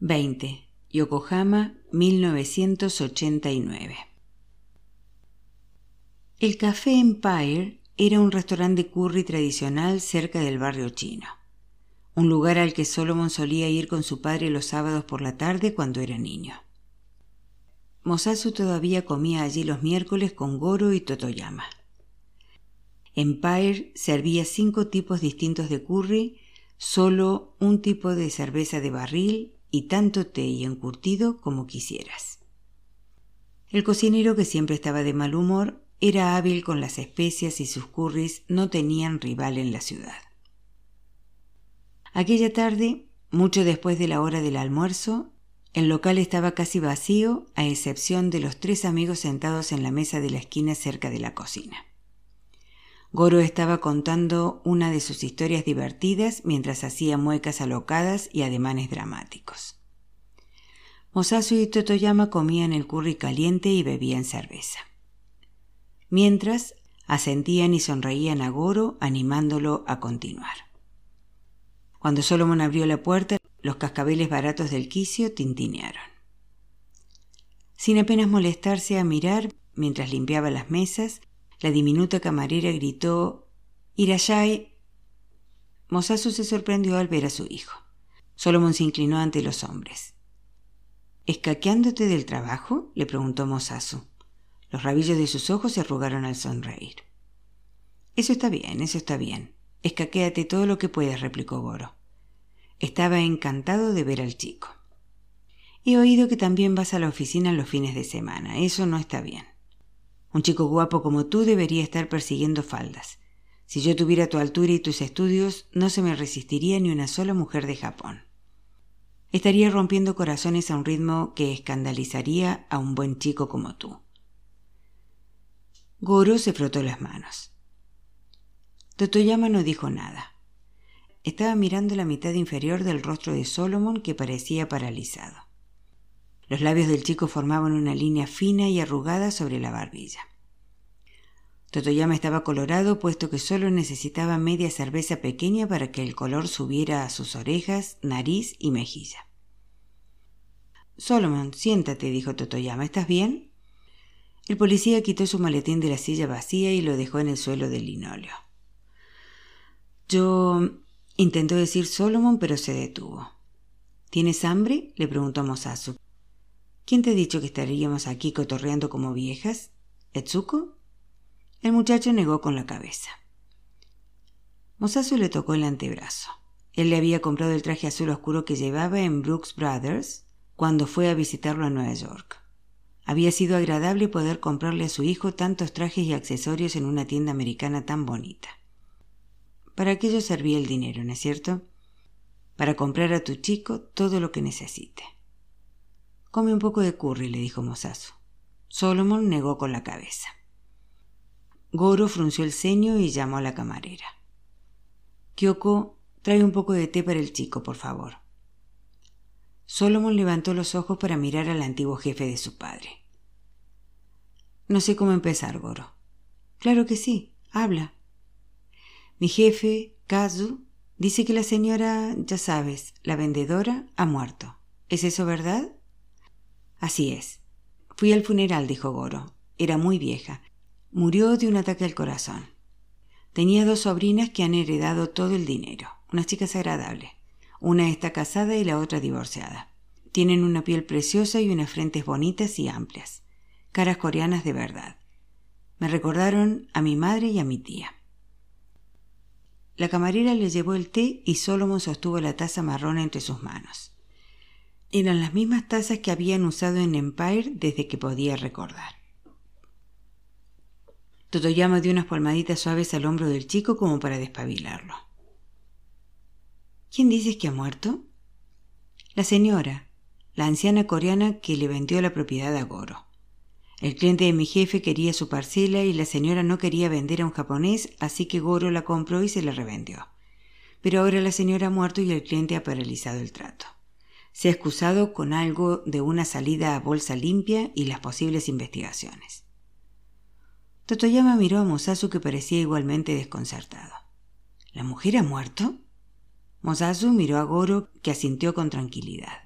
20. Yokohama, 1989. El Café Empire era un restaurante de curry tradicional cerca del barrio chino, un lugar al que Solomon solía ir con su padre los sábados por la tarde cuando era niño. Mosasu todavía comía allí los miércoles con Goro y Totoyama. Empire servía cinco tipos distintos de curry, solo un tipo de cerveza de barril y tanto té y encurtido como quisieras. El cocinero, que siempre estaba de mal humor, era hábil con las especias y sus curris no tenían rival en la ciudad. Aquella tarde, mucho después de la hora del almuerzo, el local estaba casi vacío, a excepción de los tres amigos sentados en la mesa de la esquina cerca de la cocina. Goro estaba contando una de sus historias divertidas mientras hacía muecas alocadas y ademanes dramáticos. Mosasu y Totoyama comían el curry caliente y bebían cerveza. Mientras, asentían y sonreían a Goro, animándolo a continuar. Cuando Solomon abrió la puerta, los cascabeles baratos del quicio tintinearon. Sin apenas molestarse a mirar, mientras limpiaba las mesas, la diminuta camarera gritó Irayai. Mosasu se sorprendió al ver a su hijo. Solomon se inclinó ante los hombres. ¿Escaqueándote del trabajo? le preguntó Mosasu. Los rabillos de sus ojos se arrugaron al sonreír. Eso está bien, eso está bien. Escaquéate todo lo que puedas, replicó Goro. Estaba encantado de ver al chico. He oído que también vas a la oficina los fines de semana. Eso no está bien. Un chico guapo como tú debería estar persiguiendo faldas. Si yo tuviera tu altura y tus estudios, no se me resistiría ni una sola mujer de Japón. Estaría rompiendo corazones a un ritmo que escandalizaría a un buen chico como tú. Goro se frotó las manos. Totoyama no dijo nada. Estaba mirando la mitad inferior del rostro de Solomon que parecía paralizado. Los labios del chico formaban una línea fina y arrugada sobre la barbilla. Totoyama estaba colorado puesto que solo necesitaba media cerveza pequeña para que el color subiera a sus orejas, nariz y mejilla. Solomon, siéntate, dijo Totoyama. ¿Estás bien? El policía quitó su maletín de la silla vacía y lo dejó en el suelo del linóleo. Yo intentó decir Solomon, pero se detuvo. ¿Tienes hambre? le preguntó Mosasu. ¿Quién te ha dicho que estaríamos aquí cotorreando como viejas? ¿Etsuko? El muchacho negó con la cabeza. Mosasu le tocó el antebrazo. Él le había comprado el traje azul oscuro que llevaba en Brooks Brothers cuando fue a visitarlo a Nueva York. Había sido agradable poder comprarle a su hijo tantos trajes y accesorios en una tienda americana tan bonita. Para aquello servía el dinero, ¿no es cierto? Para comprar a tu chico todo lo que necesite. Come un poco de curry, le dijo Mosasu. Solomon negó con la cabeza. Goro frunció el ceño y llamó a la camarera. Kyoko, trae un poco de té para el chico, por favor. Solomon levantó los ojos para mirar al antiguo jefe de su padre. No sé cómo empezar, Goro. Claro que sí, habla. Mi jefe, Kazu, dice que la señora, ya sabes, la vendedora, ha muerto. ¿Es eso verdad? Así es. Fui al funeral, dijo Goro. Era muy vieja. Murió de un ataque al corazón. Tenía dos sobrinas que han heredado todo el dinero, unas chicas agradables. Una está casada y la otra divorciada. Tienen una piel preciosa y unas frentes bonitas y amplias. Caras coreanas de verdad. Me recordaron a mi madre y a mi tía. La camarera le llevó el té y Solomon sostuvo la taza marrón entre sus manos. Eran las mismas tazas que habían usado en Empire desde que podía recordar. Totoyama dio unas palmaditas suaves al hombro del chico como para despabilarlo. ¿Quién dices que ha muerto? La señora, la anciana coreana que le vendió la propiedad a Goro. El cliente de mi jefe quería su parcela y la señora no quería vender a un japonés, así que Goro la compró y se la revendió. Pero ahora la señora ha muerto y el cliente ha paralizado el trato se ha excusado con algo de una salida a bolsa limpia y las posibles investigaciones. Totoyama miró a Mosasu que parecía igualmente desconcertado. ¿La mujer ha muerto? Mosasu miró a Goro que asintió con tranquilidad.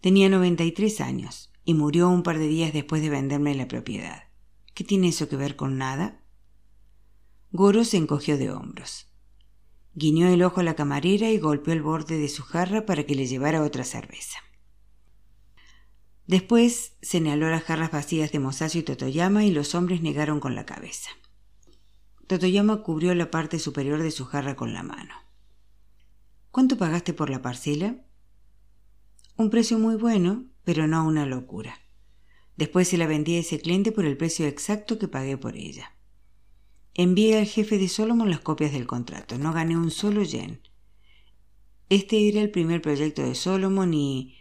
Tenía 93 años y murió un par de días después de venderme la propiedad. ¿Qué tiene eso que ver con nada? Goro se encogió de hombros. Guiñó el ojo a la camarera y golpeó el borde de su jarra para que le llevara otra cerveza. Después señaló las jarras vacías de Mosasu y Totoyama y los hombres negaron con la cabeza. Totoyama cubrió la parte superior de su jarra con la mano. ¿Cuánto pagaste por la parcela? Un precio muy bueno, pero no una locura. Después se la vendí a ese cliente por el precio exacto que pagué por ella. Envié al jefe de Solomon las copias del contrato. No gané un solo yen. Este era el primer proyecto de Solomon y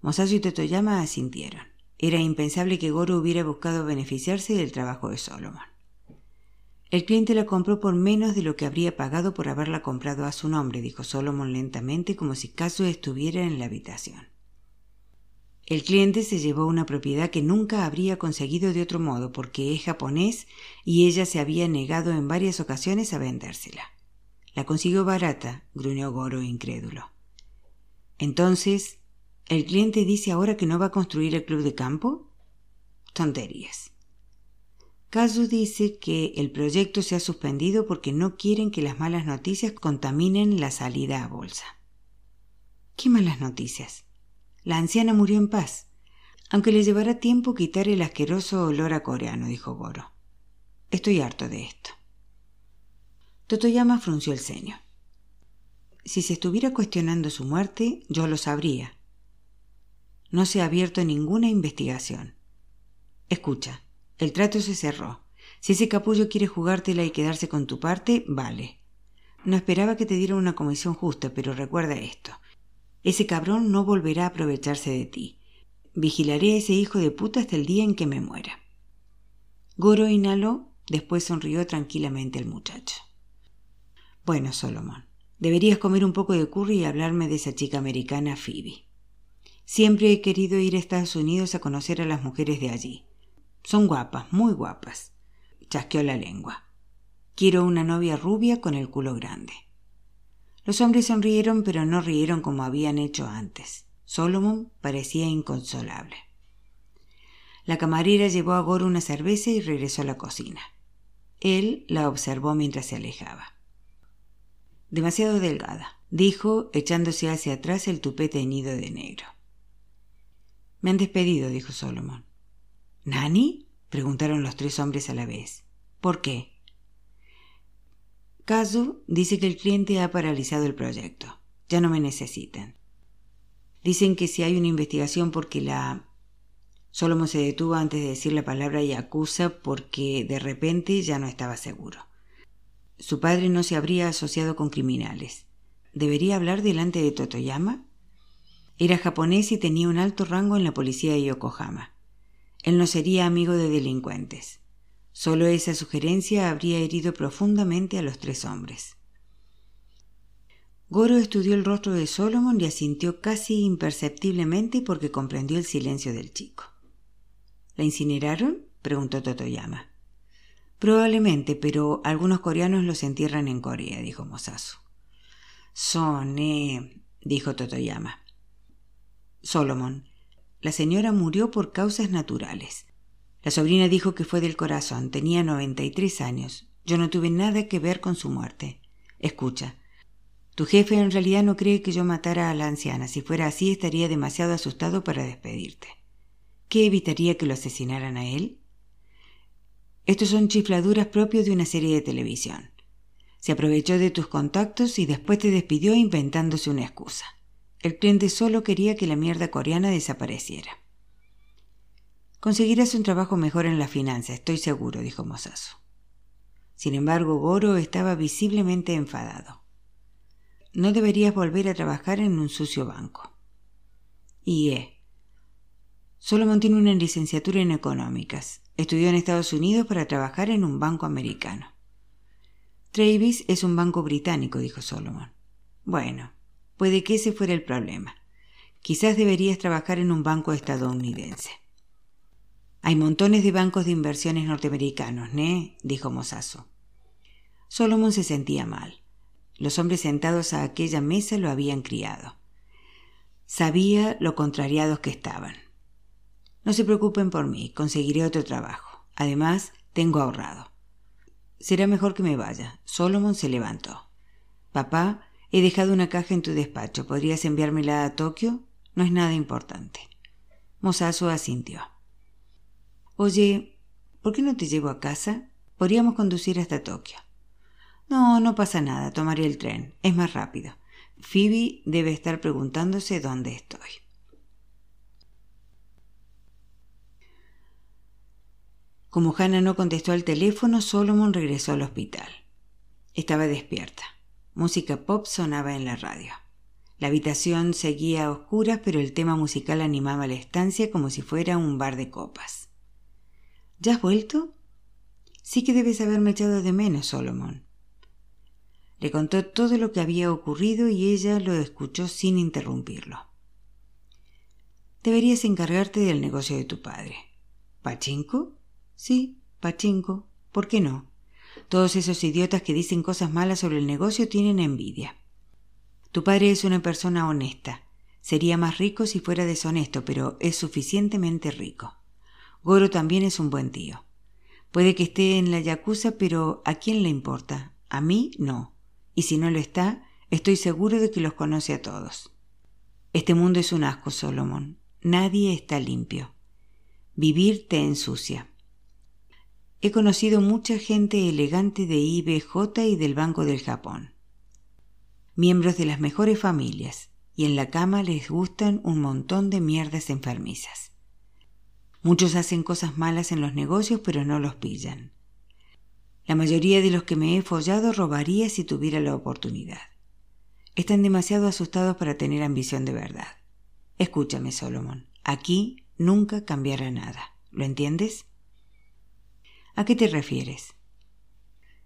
Mosasu y Totoyama asintieron. Era impensable que Goro hubiera buscado beneficiarse del trabajo de Solomon. El cliente la compró por menos de lo que habría pagado por haberla comprado a su nombre, dijo Solomon lentamente, como si Caso estuviera en la habitación. El cliente se llevó una propiedad que nunca habría conseguido de otro modo porque es japonés y ella se había negado en varias ocasiones a vendérsela. La consiguió barata, gruñó Goro incrédulo. Entonces, ¿el cliente dice ahora que no va a construir el club de campo? Tonterías. Kazu dice que el proyecto se ha suspendido porque no quieren que las malas noticias contaminen la salida a bolsa. ¿Qué malas noticias? La anciana murió en paz, aunque le llevará tiempo quitar el asqueroso olor a coreano, dijo Goro. Estoy harto de esto. Totoyama frunció el ceño. Si se estuviera cuestionando su muerte, yo lo sabría. No se ha abierto ninguna investigación. Escucha, el trato se cerró. Si ese capullo quiere jugártela y quedarse con tu parte, vale. No esperaba que te diera una comisión justa, pero recuerda esto. Ese cabrón no volverá a aprovecharse de ti. Vigilaré a ese hijo de puta hasta el día en que me muera. Goro inhaló, después sonrió tranquilamente el muchacho. Bueno, Solomon, deberías comer un poco de curry y hablarme de esa chica americana Phoebe. Siempre he querido ir a Estados Unidos a conocer a las mujeres de allí. Son guapas, muy guapas. Chasqueó la lengua. Quiero una novia rubia con el culo grande. Los hombres sonrieron, pero no rieron como habían hecho antes. Solomon parecía inconsolable. La camarera llevó a Goro una cerveza y regresó a la cocina. Él la observó mientras se alejaba. Demasiado delgada, dijo, echándose hacia atrás el tupé teñido de negro. Me han despedido, dijo Solomon. ¿Nani? preguntaron los tres hombres a la vez. ¿Por qué? Kazu dice que el cliente ha paralizado el proyecto. Ya no me necesitan. Dicen que si hay una investigación porque la... Solomon se detuvo antes de decir la palabra y acusa porque de repente ya no estaba seguro. Su padre no se habría asociado con criminales. ¿Debería hablar delante de Totoyama? Era japonés y tenía un alto rango en la policía de Yokohama. Él no sería amigo de delincuentes. Solo esa sugerencia habría herido profundamente a los tres hombres. Goro estudió el rostro de Solomon y asintió casi imperceptiblemente porque comprendió el silencio del chico. ¿La incineraron? preguntó Totoyama. Probablemente, pero algunos coreanos los entierran en Corea, dijo Mosasu. Soné, dijo Totoyama. Solomon, la señora murió por causas naturales. La sobrina dijo que fue del corazón. Tenía 93 años. Yo no tuve nada que ver con su muerte. Escucha. Tu jefe en realidad no cree que yo matara a la anciana. Si fuera así, estaría demasiado asustado para despedirte. ¿Qué evitaría que lo asesinaran a él? Estos son chifladuras propios de una serie de televisión. Se aprovechó de tus contactos y después te despidió inventándose una excusa. El cliente solo quería que la mierda coreana desapareciera. Conseguirás un trabajo mejor en la finanza, estoy seguro, dijo Mosasu. Sin embargo, Goro estaba visiblemente enfadado. No deberías volver a trabajar en un sucio banco. Y eh. Solomon tiene una licenciatura en económicas. Estudió en Estados Unidos para trabajar en un banco americano. Travis es un banco británico, dijo Solomon. Bueno, puede que ese fuera el problema. Quizás deberías trabajar en un banco estadounidense. Hay montones de bancos de inversiones norteamericanos, ¿ne? dijo Mosazo. Solomon se sentía mal. Los hombres sentados a aquella mesa lo habían criado. Sabía lo contrariados que estaban. No se preocupen por mí, conseguiré otro trabajo. Además, tengo ahorrado. Será mejor que me vaya. Solomon se levantó. Papá, he dejado una caja en tu despacho. ¿Podrías enviármela a Tokio? No es nada importante. Mosasu asintió. Oye, ¿por qué no te llevo a casa? Podríamos conducir hasta Tokio. No, no pasa nada, tomaré el tren. Es más rápido. Phoebe debe estar preguntándose dónde estoy. Como Hannah no contestó al teléfono, Solomon regresó al hospital. Estaba despierta. Música pop sonaba en la radio. La habitación seguía a oscuras, pero el tema musical animaba la estancia como si fuera un bar de copas. ¿Ya has vuelto? Sí que debes haberme echado de menos, Solomon. Le contó todo lo que había ocurrido y ella lo escuchó sin interrumpirlo. Deberías encargarte del negocio de tu padre. ¿Pachinko? Sí, Pachinko. ¿Por qué no? Todos esos idiotas que dicen cosas malas sobre el negocio tienen envidia. Tu padre es una persona honesta. Sería más rico si fuera deshonesto, pero es suficientemente rico. Goro también es un buen tío. Puede que esté en la Yakuza, pero ¿a quién le importa? A mí no. Y si no lo está, estoy seguro de que los conoce a todos. Este mundo es un asco, Solomon. Nadie está limpio. Vivir te ensucia. He conocido mucha gente elegante de IBJ y del Banco del Japón miembros de las mejores familias, y en la cama les gustan un montón de mierdas enfermizas. Muchos hacen cosas malas en los negocios, pero no los pillan. La mayoría de los que me he follado robaría si tuviera la oportunidad. Están demasiado asustados para tener ambición de verdad. Escúchame, Solomon. Aquí nunca cambiará nada. ¿Lo entiendes? ¿A qué te refieres?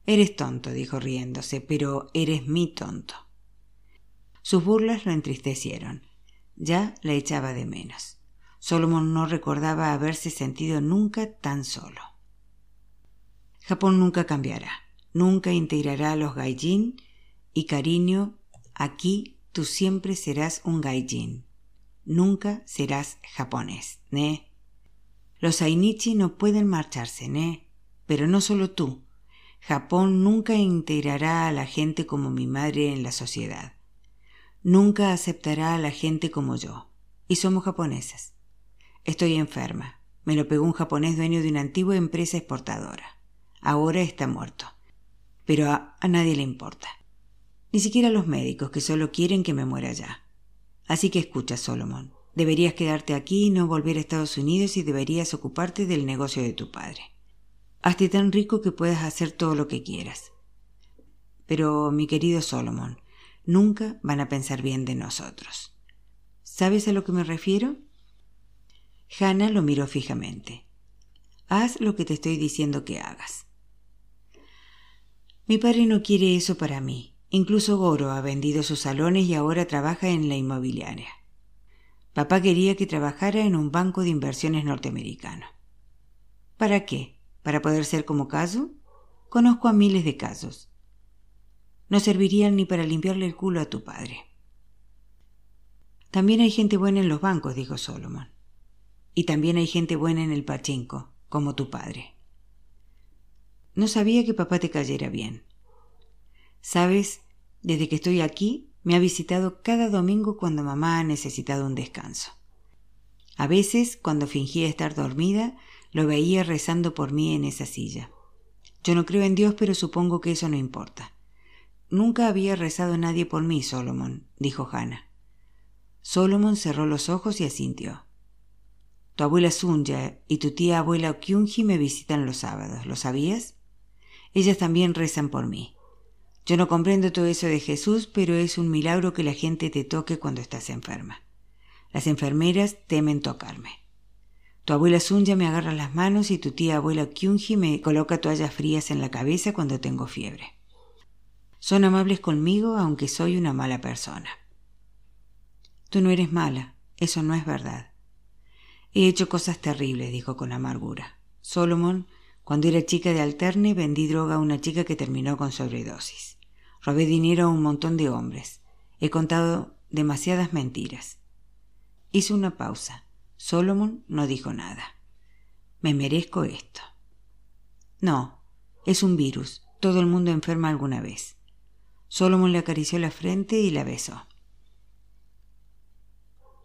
Eres tonto, dijo riéndose, pero eres mi tonto. Sus burlas lo entristecieron. Ya la echaba de menos. Solomon no recordaba haberse sentido nunca tan solo. Japón nunca cambiará, nunca integrará a los gaijin y cariño, aquí tú siempre serás un gaijin. Nunca serás japonés, ¿ne? Los Ainichi no pueden marcharse, ¿ne? Pero no solo tú. Japón nunca integrará a la gente como mi madre en la sociedad. Nunca aceptará a la gente como yo. Y somos japoneses. Estoy enferma. Me lo pegó un japonés dueño de una antigua empresa exportadora. Ahora está muerto. Pero a, nadie le importa. Ni siquiera a los médicos que solo quieren que me muera ya. Así que escucha, Solomon. Deberías quedarte aquí y no volver a Estados Unidos y deberías ocuparte del negocio de tu padre. Hazte tan rico que puedas hacer todo lo que quieras. Pero, mi querido Solomon, nunca van a pensar bien de nosotros. ¿Sabes a lo que me refiero? Hannah lo miró fijamente. Haz lo que te estoy diciendo que hagas. Mi padre no quiere eso para mí. Incluso Goro ha vendido sus salones y ahora trabaja en la inmobiliaria. Papá quería que trabajara en un banco de inversiones norteamericano. ¿Para qué? ¿Para poder ser como Caso? Conozco a miles de casos no servirían ni para limpiarle el culo a tu padre. También hay gente buena en los bancos, dijo Solomon. Y también hay gente buena en el pachinko, como tu padre. No sabía que papá te cayera bien. Sabes, desde que estoy aquí, me ha visitado cada domingo cuando mamá ha necesitado un descanso. A veces, cuando fingía estar dormida, lo veía rezando por mí en esa silla. Yo no creo en Dios, pero supongo que eso no importa. Nunca había rezado nadie por mí, Solomon, dijo Hannah. Solomon cerró los ojos y asintió. Tu abuela Sunya y tu tía abuela Kyunji me visitan los sábados, ¿lo sabías? Ellas también rezan por mí. Yo no comprendo todo eso de Jesús, pero es un milagro que la gente te toque cuando estás enferma. Las enfermeras temen tocarme. Tu abuela Sunya me agarra las manos y tu tía abuela Kyunji me coloca toallas frías en la cabeza cuando tengo fiebre. Son amables conmigo aunque soy una mala persona. Tú no eres mala, eso no es verdad. He hecho cosas terribles, dijo con amargura. Solomon, cuando era chica de alterne, vendí droga a una chica que terminó con sobredosis. Robé dinero a un montón de hombres. He contado demasiadas mentiras. Hizo una pausa. Solomon no dijo nada. Me merezco esto. No, es un virus. Todo el mundo enferma alguna vez. Solomon le acarició la frente y la besó.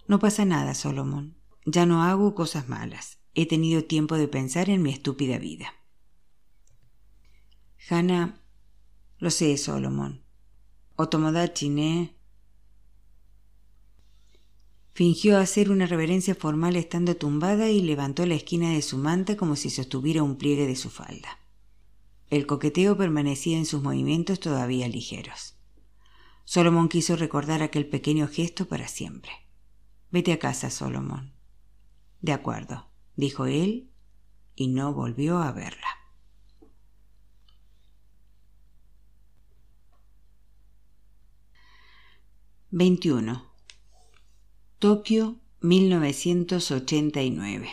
No pasa nada, Solomon. Ya no hago cosas malas. He tenido tiempo de pensar en mi estúpida vida. Hannah, lo sé, Solomon. Otomodachi. Fingió hacer una reverencia formal estando tumbada y levantó la esquina de su manta como si sostuviera un pliegue de su falda. El coqueteo permanecía en sus movimientos todavía ligeros. Solomon quiso recordar aquel pequeño gesto para siempre. Vete a casa, Solomon. De acuerdo, dijo él, y no volvió a verla. Veintiuno. Tokio, 1989.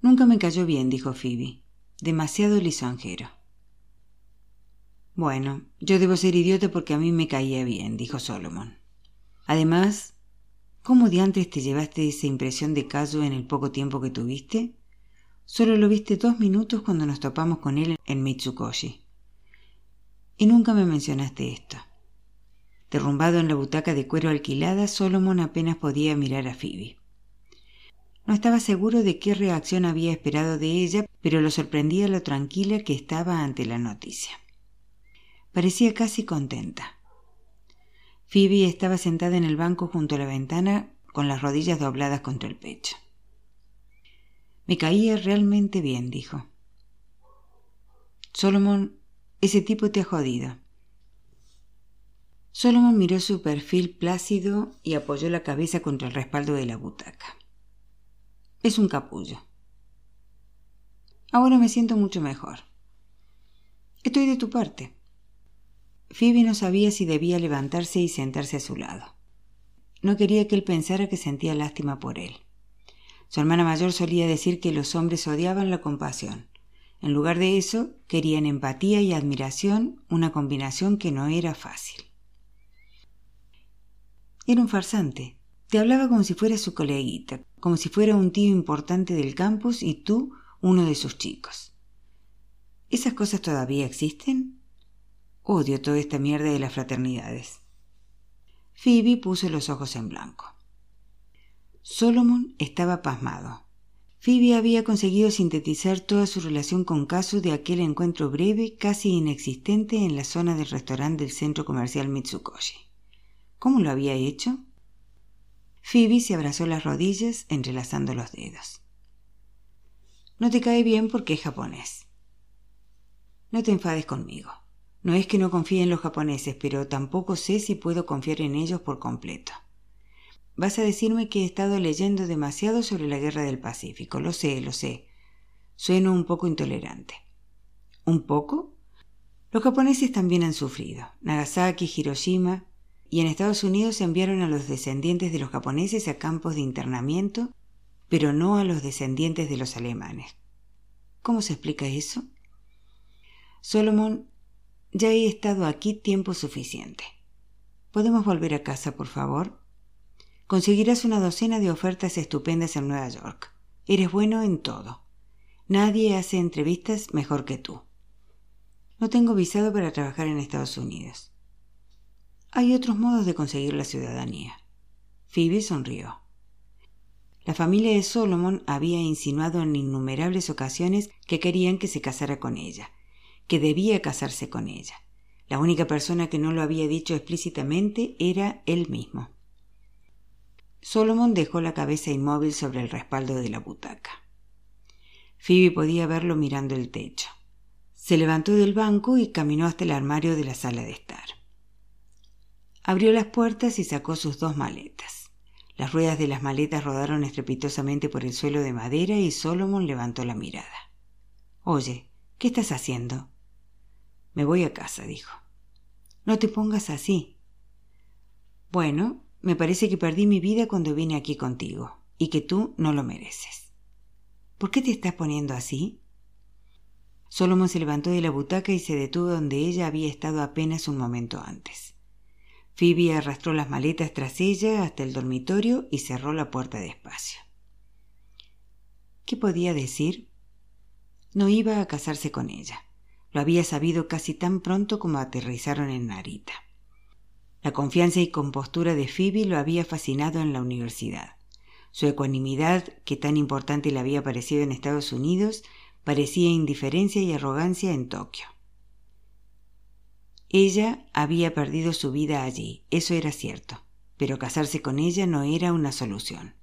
Nunca me cayó bien, dijo Phoebe. Demasiado lisonjero. Bueno, yo debo ser idiota porque a mí me caía bien, dijo Solomon. Además, ¿cómo diantres te llevaste esa impresión de Cayo en el poco tiempo que tuviste? Solo lo viste dos minutos cuando nos topamos con él en Mitsukoshi. Y nunca me mencionaste esto. Derrumbado en la butaca de cuero alquilada, Solomon apenas podía mirar a Phoebe. No estaba seguro de qué reacción había esperado de ella, pero lo sorprendía lo tranquila que estaba ante la noticia. Parecía casi contenta. Phoebe estaba sentada en el banco junto a la ventana con las rodillas dobladas contra el pecho. Me caía realmente bien, dijo. Solomon, ese tipo te ha jodido. Solomon miró su perfil plácido y apoyó la cabeza contra el respaldo de la butaca. Es un capullo. Ahora me siento mucho mejor. Estoy de tu parte. Phoebe no sabía si debía levantarse y sentarse a su lado. No quería que él pensara que sentía lástima por él. Su hermana mayor solía decir que los hombres odiaban la compasión. En lugar de eso, querían empatía y admiración, una combinación que no era fácil. Era un farsante. Te hablaba como si fuera su coleguita, como si fuera un tío importante del campus y tú uno de sus chicos. ¿Esas cosas todavía existen? Odio toda esta mierda de las fraternidades. Phoebe puso los ojos en blanco. Solomon estaba pasmado. Phoebe había conseguido sintetizar toda su relación con Casu de aquel encuentro breve, casi inexistente, en la zona del restaurante del centro comercial Mitsukoshi. ¿Cómo lo había hecho? Phoebe se abrazó las rodillas entrelazando los dedos. No te cae bien porque es japonés. No te enfades conmigo. No es que no confíe en los japoneses, pero tampoco sé si puedo confiar en ellos por completo. Vas a decirme que he estado leyendo demasiado sobre la guerra del Pacífico. Lo sé, lo sé. Sueno un poco intolerante. ¿Un poco? Los japoneses también han sufrido. Nagasaki, Hiroshima, y en Estados Unidos enviaron a los descendientes de los japoneses a campos de internamiento, pero no a los descendientes de los alemanes. ¿Cómo se explica eso? Solomon, ya he estado aquí tiempo suficiente. ¿Podemos volver a casa, por favor? Conseguirás una docena de ofertas estupendas en Nueva York. Eres bueno en todo. Nadie hace entrevistas mejor que tú. No tengo visado para trabajar en Estados Unidos. Hay otros modos de conseguir la ciudadanía. Phoebe sonrió. La familia de Solomon había insinuado en innumerables ocasiones que querían que se casara con ella, que debía casarse con ella. La única persona que no lo había dicho explícitamente era él mismo. Solomon dejó la cabeza inmóvil sobre el respaldo de la butaca. Phoebe podía verlo mirando el techo. Se levantó del banco y caminó hasta el armario de la sala de estar. Abrió las puertas y sacó sus dos maletas. Las ruedas de las maletas rodaron estrepitosamente por el suelo de madera y Solomon levantó la mirada. Oye, ¿qué estás haciendo? Me voy a casa, dijo. No te pongas así. Bueno, me parece que perdí mi vida cuando vine aquí contigo, y que tú no lo mereces. ¿Por qué te estás poniendo así? Solomon se levantó de la butaca y se detuvo donde ella había estado apenas un momento antes. Phoebe arrastró las maletas tras ella hasta el dormitorio y cerró la puerta despacio. ¿Qué podía decir? No iba a casarse con ella. Lo había sabido casi tan pronto como aterrizaron en Narita. La confianza y compostura de Phoebe lo había fascinado en la universidad. Su ecuanimidad, que tan importante le había parecido en Estados Unidos, parecía indiferencia y arrogancia en Tokio. Ella había perdido su vida allí, eso era cierto, pero casarse con ella no era una solución.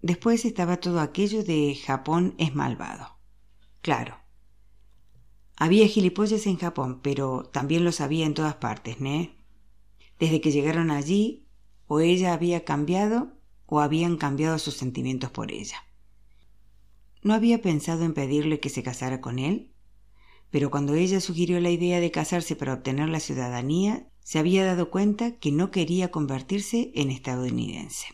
Después estaba todo aquello de Japón es malvado. Claro. Había gilipollas en Japón, pero también los había en todas partes, ¿né? Desde que llegaron allí, o ella había cambiado o habían cambiado sus sentimientos por ella. ¿No había pensado en pedirle que se casara con él? pero cuando ella sugirió la idea de casarse para obtener la ciudadanía, se había dado cuenta que no quería convertirse en estadounidense.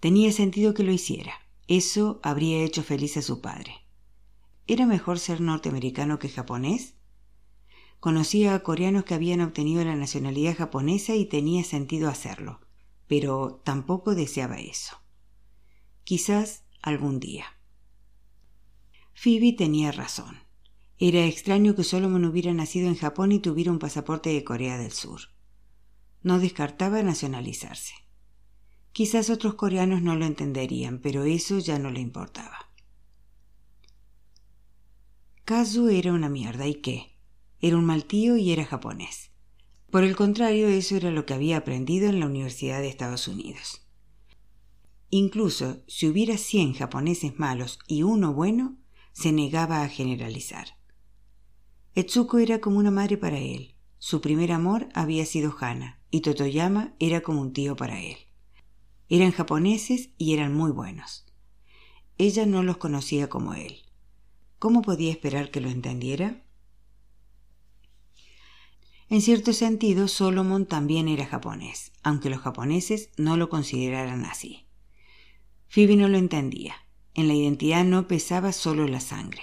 Tenía sentido que lo hiciera. Eso habría hecho feliz a su padre. ¿Era mejor ser norteamericano que japonés? Conocía a coreanos que habían obtenido la nacionalidad japonesa y tenía sentido hacerlo, pero tampoco deseaba eso. Quizás algún día. Phoebe tenía razón. Era extraño que Solomon hubiera nacido en Japón y tuviera un pasaporte de Corea del Sur. No descartaba nacionalizarse. Quizás otros coreanos no lo entenderían, pero eso ya no le importaba. Kazu era una mierda, ¿y qué? Era un mal tío y era japonés. Por el contrario, eso era lo que había aprendido en la Universidad de Estados Unidos. Incluso si hubiera cien japoneses malos y uno bueno, se negaba a generalizar. Etsuko era como una madre para él. Su primer amor había sido Hana, y Totoyama era como un tío para él. Eran japoneses y eran muy buenos. Ella no los conocía como él. ¿Cómo podía esperar que lo entendiera? En cierto sentido, Solomon también era japonés, aunque los japoneses no lo consideraran así. Phoebe no lo entendía. En la identidad no pesaba solo la sangre.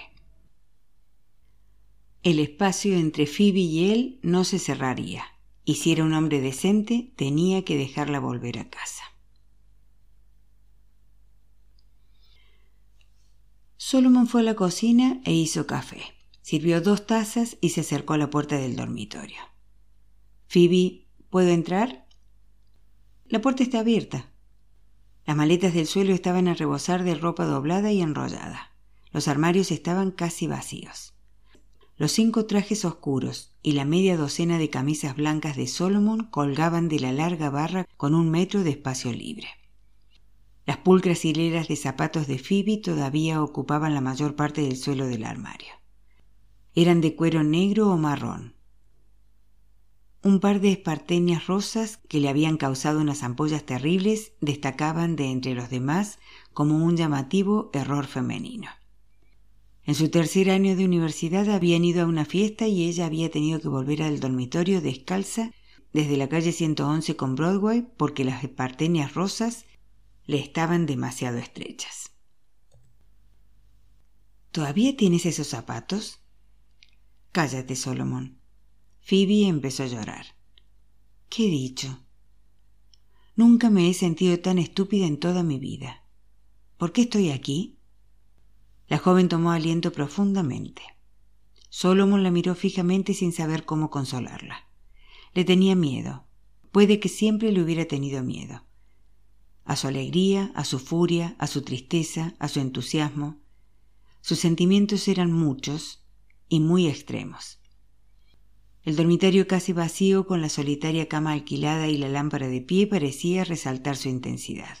El espacio entre Phoebe y él no se cerraría, y si era un hombre decente, tenía que dejarla volver a casa. Solomon fue a la cocina e hizo café. Sirvió dos tazas y se acercó a la puerta del dormitorio. Phoebe, ¿puedo entrar? La puerta está abierta. Las maletas del suelo estaban a rebosar de ropa doblada y enrollada. Los armarios estaban casi vacíos. Los cinco trajes oscuros y la media docena de camisas blancas de Solomon colgaban de la larga barra con un metro de espacio libre. Las pulcras hileras de zapatos de Phoebe todavía ocupaban la mayor parte del suelo del armario. Eran de cuero negro o marrón. Un par de espartenias rosas que le habían causado unas ampollas terribles destacaban de entre los demás como un llamativo error femenino. En su tercer año de universidad habían ido a una fiesta y ella había tenido que volver al dormitorio descalza desde la calle 111 con Broadway porque las espartenias rosas le estaban demasiado estrechas. ¿Todavía tienes esos zapatos? Cállate, Solomon. Phoebe empezó a llorar. ¿Qué he dicho? Nunca me he sentido tan estúpida en toda mi vida. ¿Por qué estoy aquí? La joven tomó aliento profundamente. Solomon la miró fijamente sin saber cómo consolarla. Le tenía miedo. Puede que siempre le hubiera tenido miedo. A su alegría, a su furia, a su tristeza, a su entusiasmo. Sus sentimientos eran muchos y muy extremos. El dormitorio casi vacío con la solitaria cama alquilada y la lámpara de pie parecía resaltar su intensidad.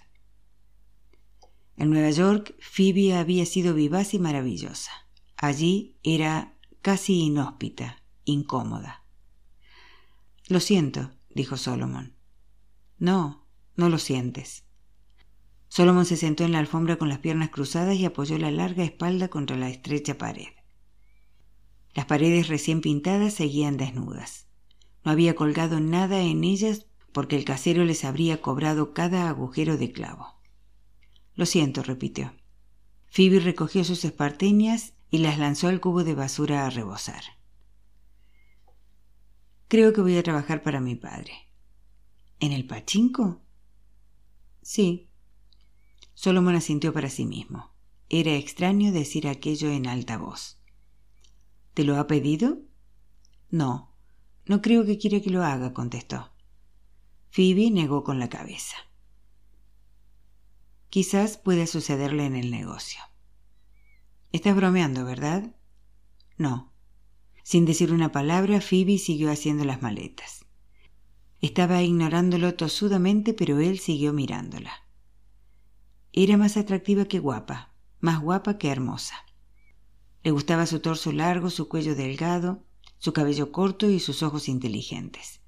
En Nueva York, Phoebe había sido vivaz y maravillosa. Allí era casi inhóspita, incómoda. Lo siento, dijo Solomon. No, no lo sientes. Solomon se sentó en la alfombra con las piernas cruzadas y apoyó la larga espalda contra la estrecha pared. Las paredes recién pintadas seguían desnudas. No había colgado nada en ellas porque el casero les habría cobrado cada agujero de clavo. Lo siento, repitió. Phoebe recogió sus esparteñas y las lanzó al cubo de basura a rebosar. Creo que voy a trabajar para mi padre. ¿En el pachinko? Sí. Solomon asintió para sí mismo. Era extraño decir aquello en alta voz. ¿Te lo ha pedido? No, no creo que quiera que lo haga, contestó. Phoebe negó con la cabeza. Quizás pueda sucederle en el negocio. Estás bromeando, ¿verdad? No. Sin decir una palabra, Phoebe siguió haciendo las maletas. Estaba ignorándolo tosudamente, pero él siguió mirándola. Era más atractiva que guapa, más guapa que hermosa. Le gustaba su torso largo, su cuello delgado, su cabello corto y sus ojos inteligentes.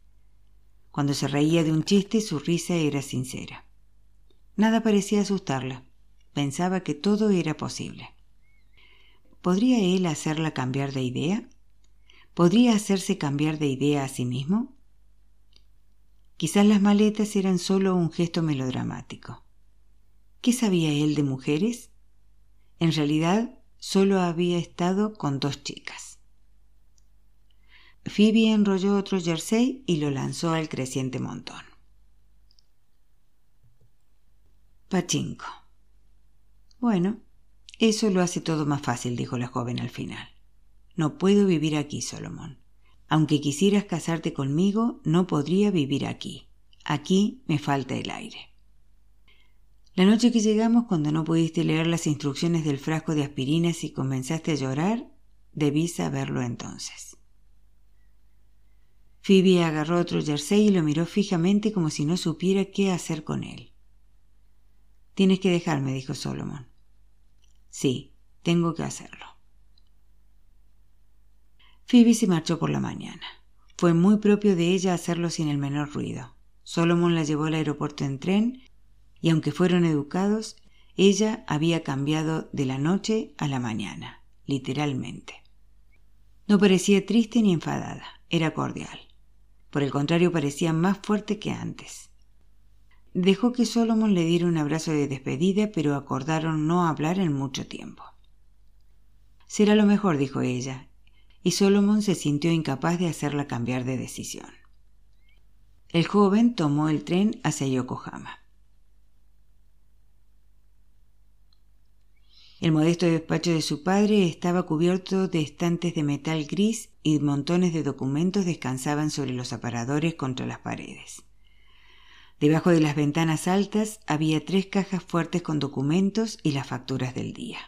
Cuando se reía de un chiste, su risa era sincera. Nada parecía asustarla. Pensaba que todo era posible. ¿Podría él hacerla cambiar de idea? ¿Podría hacerse cambiar de idea a sí mismo? Quizás las maletas eran solo un gesto melodramático. ¿Qué sabía él de mujeres? En realidad, solo había estado con dos chicas. Phoebe enrolló otro jersey y lo lanzó al creciente montón. Pachinko. Bueno, eso lo hace todo más fácil, dijo la joven al final. No puedo vivir aquí, Solomón. Aunque quisieras casarte conmigo, no podría vivir aquí. Aquí me falta el aire. La noche que llegamos, cuando no pudiste leer las instrucciones del frasco de aspirinas y comenzaste a llorar, debí saberlo entonces. Phoebe agarró otro jersey y lo miró fijamente como si no supiera qué hacer con él. Tienes que dejarme, dijo Solomon. Sí, tengo que hacerlo. Phoebe se marchó por la mañana. Fue muy propio de ella hacerlo sin el menor ruido. Solomon la llevó al aeropuerto en tren y aunque fueron educados, ella había cambiado de la noche a la mañana, literalmente. No parecía triste ni enfadada, era cordial. Por el contrario, parecía más fuerte que antes. Dejó que Solomon le diera un abrazo de despedida, pero acordaron no hablar en mucho tiempo. Será lo mejor, dijo ella, y Solomon se sintió incapaz de hacerla cambiar de decisión. El joven tomó el tren hacia Yokohama. El modesto despacho de su padre estaba cubierto de estantes de metal gris y montones de documentos descansaban sobre los aparadores contra las paredes. Debajo de las ventanas altas había tres cajas fuertes con documentos y las facturas del día.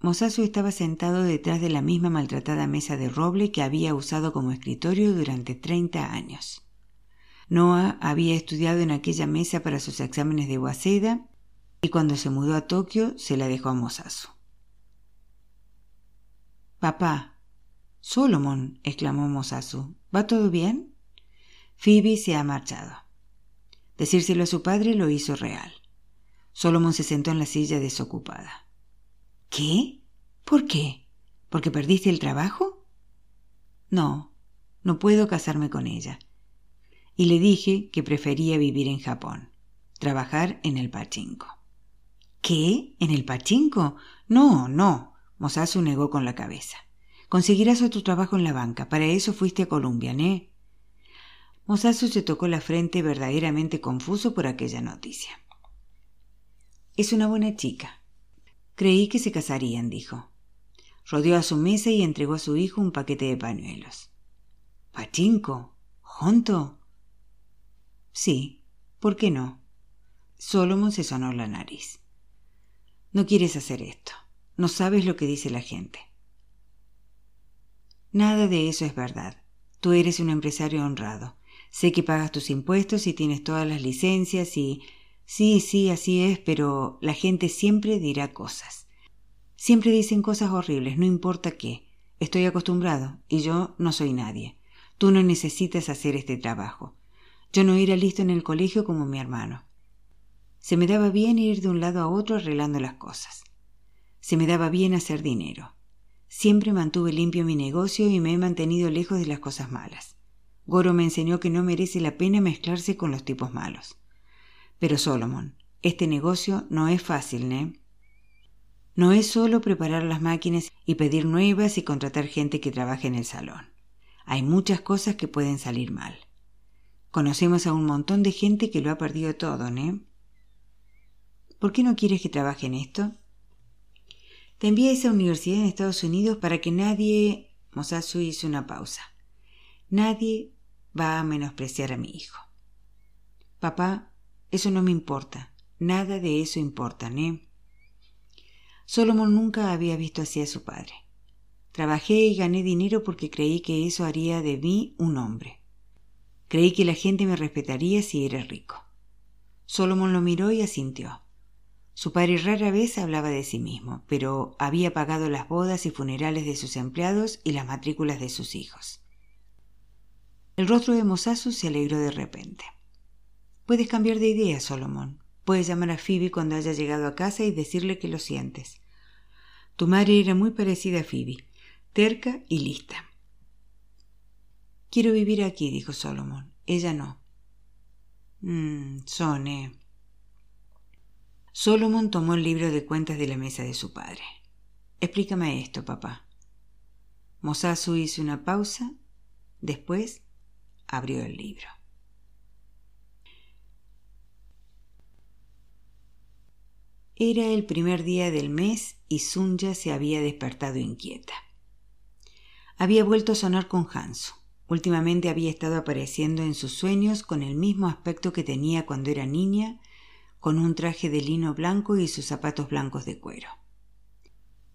Mosasu estaba sentado detrás de la misma maltratada mesa de roble que había usado como escritorio durante treinta años. Noah había estudiado en aquella mesa para sus exámenes de Waseda y cuando se mudó a Tokio se la dejó a Mosasu. Papá. Solomon, exclamó Mosasu. ¿Va todo bien? Phoebe se ha marchado. Decírselo a su padre lo hizo real. Solomon se sentó en la silla desocupada. ¿Qué? ¿Por qué? ¿Porque perdiste el trabajo? No, no puedo casarme con ella. Y le dije que prefería vivir en Japón, trabajar en el pachinko. ¿Qué? ¿En el pachinko? No, no. Mosasu negó con la cabeza. Conseguirás otro trabajo en la banca. Para eso fuiste a Columbia, ¿eh? Mosasu se tocó la frente verdaderamente confuso por aquella noticia. Es una buena chica, Creí que se casarían, dijo. Rodeó a su mesa y entregó a su hijo un paquete de pañuelos. ¿Pachinko? ¿Junto? Sí, ¿por qué no? Solomon se sonó la nariz. No quieres hacer esto. No sabes lo que dice la gente. Nada de eso es verdad. Tú eres un empresario honrado. Sé que pagas tus impuestos y tienes todas las licencias y Sí, sí, así es, pero la gente siempre dirá cosas. Siempre dicen cosas horribles, no importa qué. Estoy acostumbrado y yo no soy nadie. Tú no necesitas hacer este trabajo. Yo no era listo en el colegio como mi hermano. Se me daba bien ir de un lado a otro arreglando las cosas. Se me daba bien hacer dinero. Siempre mantuve limpio mi negocio y me he mantenido lejos de las cosas malas. Goro me enseñó que no merece la pena mezclarse con los tipos malos. Pero Solomon, este negocio no es fácil, ¿no? No es solo preparar las máquinas y pedir nuevas y contratar gente que trabaje en el salón. Hay muchas cosas que pueden salir mal. Conocemos a un montón de gente que lo ha perdido todo, ¿no? ¿Por qué no quieres que trabaje en esto? Te envié a esa universidad en Estados Unidos para que nadie... Mosasu hizo una pausa. Nadie va a menospreciar a mi hijo. Papá, eso no me importa. Nada de eso importa, ¿no? Solomon nunca había visto así a su padre. Trabajé y gané dinero porque creí que eso haría de mí un hombre. Creí que la gente me respetaría si era rico. Solomon lo miró y asintió. Su padre rara vez hablaba de sí mismo, pero había pagado las bodas y funerales de sus empleados y las matrículas de sus hijos. El rostro de Mosasu se alegró de repente. Puedes cambiar de idea, Solomon. Puedes llamar a Phoebe cuando haya llegado a casa y decirle que lo sientes. Tu madre era muy parecida a Phoebe, terca y lista. Quiero vivir aquí, dijo Solomon. Ella no. Mmm, Sone. Solomon tomó el libro de cuentas de la mesa de su padre. Explícame esto, papá. Mosasu hizo una pausa, después abrió el libro. Era el primer día del mes y Sunja se había despertado inquieta. Había vuelto a sonar con Hansu. Últimamente había estado apareciendo en sus sueños con el mismo aspecto que tenía cuando era niña con un traje de lino blanco y sus zapatos blancos de cuero.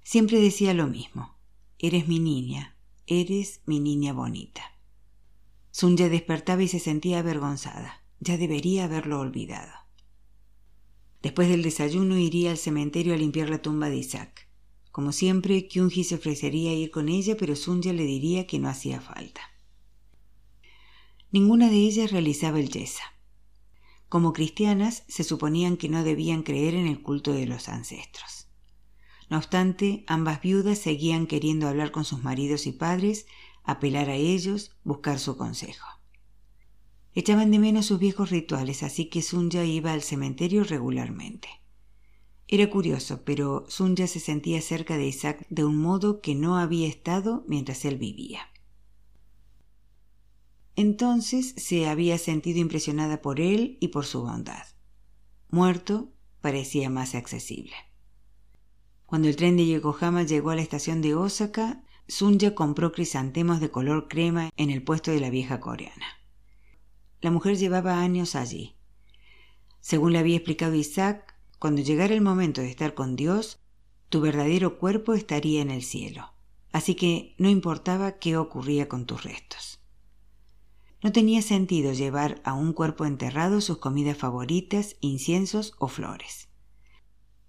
Siempre decía lo mismo. Eres mi niña, eres mi niña bonita. Sunya despertaba y se sentía avergonzada. Ya debería haberlo olvidado. Después del desayuno iría al cementerio a limpiar la tumba de Isaac. Como siempre, Kyunji se ofrecería a ir con ella, pero Sunya le diría que no hacía falta. Ninguna de ellas realizaba el yesa. Como cristianas, se suponían que no debían creer en el culto de los ancestros. No obstante, ambas viudas seguían queriendo hablar con sus maridos y padres, apelar a ellos, buscar su consejo. Echaban de menos sus viejos rituales, así que Sunya iba al cementerio regularmente. Era curioso, pero Sunya se sentía cerca de Isaac de un modo que no había estado mientras él vivía. Entonces se había sentido impresionada por él y por su bondad. Muerto parecía más accesible. Cuando el tren de Yokohama llegó a la estación de Osaka, Sunya compró crisantemos de color crema en el puesto de la vieja coreana. La mujer llevaba años allí. Según le había explicado Isaac, cuando llegara el momento de estar con Dios, tu verdadero cuerpo estaría en el cielo. Así que no importaba qué ocurría con tus restos. No tenía sentido llevar a un cuerpo enterrado sus comidas favoritas, inciensos o flores.